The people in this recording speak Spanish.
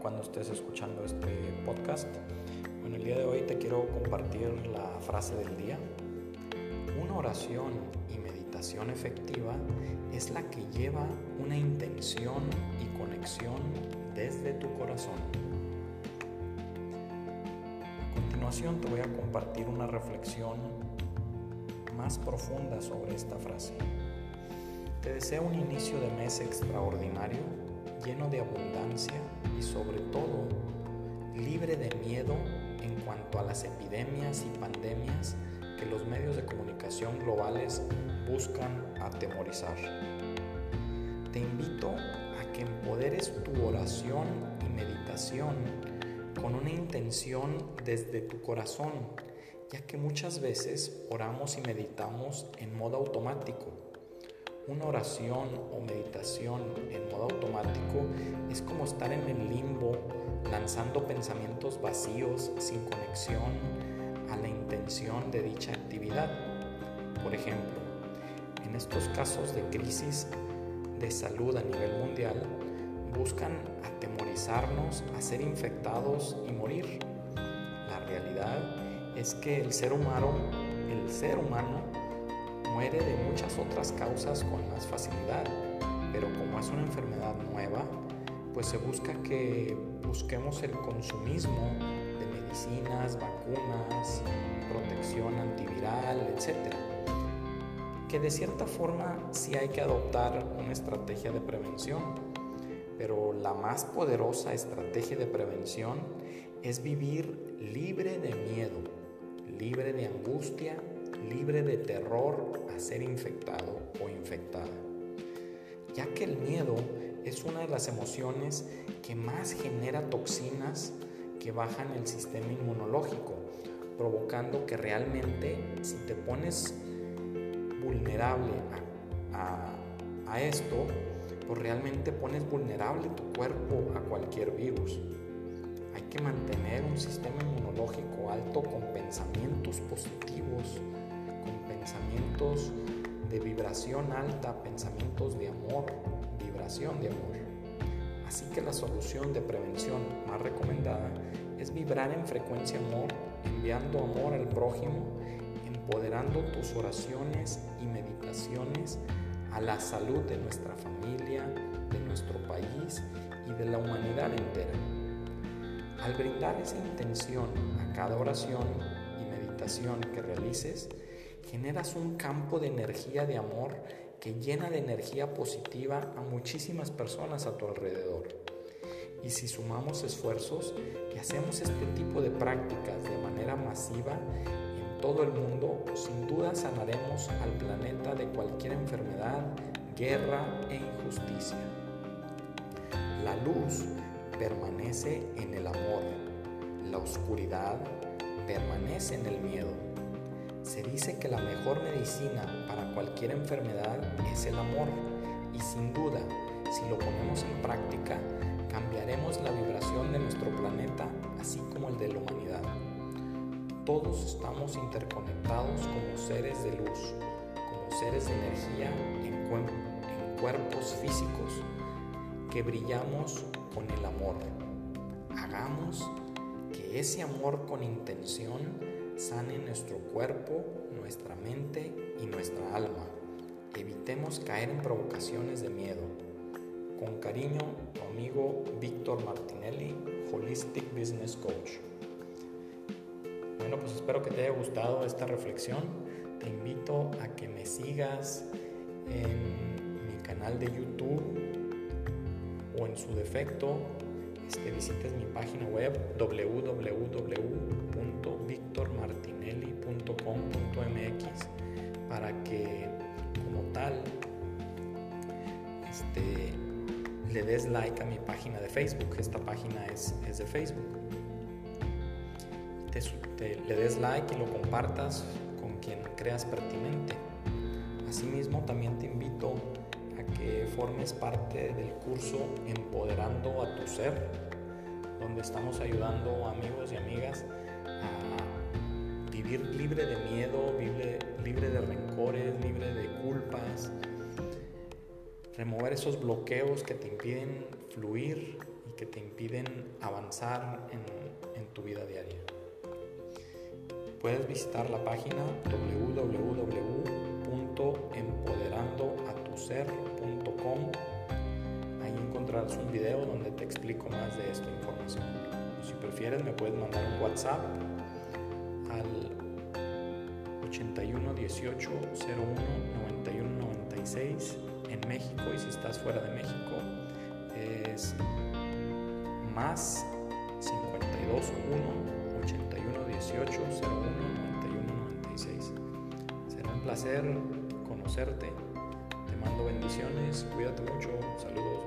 cuando estés escuchando este podcast. Bueno, el día de hoy te quiero compartir la frase del día. Una oración y meditación efectiva es la que lleva una intención y conexión desde tu corazón. A continuación te voy a compartir una reflexión más profunda sobre esta frase. Te deseo un inicio de mes extraordinario lleno de abundancia y sobre todo libre de miedo en cuanto a las epidemias y pandemias que los medios de comunicación globales buscan atemorizar. Te invito a que empoderes tu oración y meditación con una intención desde tu corazón, ya que muchas veces oramos y meditamos en modo automático una oración o meditación en automático es como estar en el limbo lanzando pensamientos vacíos sin conexión a la intención de dicha actividad. Por ejemplo, en estos casos de crisis de salud a nivel mundial, buscan atemorizarnos a ser infectados y morir. La realidad es que el ser humano, el ser humano muere de muchas otras causas con más facilidad, pero como es una enfermedad nueva, pues se busca que busquemos el consumismo de medicinas, vacunas, protección antiviral, etc. Que de cierta forma sí hay que adoptar una estrategia de prevención, pero la más poderosa estrategia de prevención es vivir libre de miedo, libre de angustia libre de terror a ser infectado o infectada, ya que el miedo es una de las emociones que más genera toxinas que bajan el sistema inmunológico, provocando que realmente si te pones vulnerable a, esto, pues realmente pones vulnerable tu cuerpo a cualquier virus. Hay que mantener un sistema inmunológico alto con pensamientos positivos, pensamientos de vibración alta, pensamientos de amor, vibración de amor. Así que la solución de prevención más recomendada es vibrar en frecuencia amor, enviando amor al prójimo, empoderando tus oraciones y meditaciones a la salud de nuestra familia, de nuestro país y de la humanidad entera. Al brindar esa intención a cada oración y meditación que realices, generas un campo de energía de amor que llena de energía positiva a muchísimas personas a tu alrededor. Y si sumamos esfuerzos y hacemos este tipo de prácticas de manera masiva en todo el mundo, sin duda sanaremos al planeta de cualquier enfermedad, guerra e injusticia. La luz permanece en el amor, la oscuridad permanece en el miedo. Se dice que la mejor medicina para cualquier enfermedad es el amor y sin duda, si lo ponemos en práctica, cambiaremos la vibración de nuestro planeta así como el de la humanidad. Todos estamos interconectados como seres de luz, como seres de energía en, cuerpos físicos que brillamos con el amor. Hagamos que ese amor con intención sane nuestro cuerpo, nuestra mente y nuestra alma. Evitemos caer en provocaciones de miedo. Con cariño, tu amigo Víctor Martinelli, Holistic Business Coach. Bueno, pues espero que te haya gustado esta reflexión. Te invito a que me sigas en mi canal de YouTube o en su defecto que visites mi página web www.victormartinelli.com.mx le des like a mi página de Facebook. Esta página es, es de Facebook. Te, le des like y lo compartas con quien creas pertinente. Asimismo, también te invito que formes parte del curso Empoderando a tu Ser, donde estamos ayudando amigos y amigas a vivir libre de miedo, libre, libre de rencores, libre de culpas, remover esos bloqueos que te impiden fluir y que te impiden avanzar en, en tu vida diaria. Puedes visitar la página www.empoderandoatuser.com. Ahí encontrarás un video donde te explico más de esta información. Si prefieres me puedes mandar un WhatsApp al 81 18 01 91 96 en México y si estás fuera de México es más 52 1 81 18 01 91 96. Será un placer conocerte. Te mando bendiciones, cuídate mucho, saludos.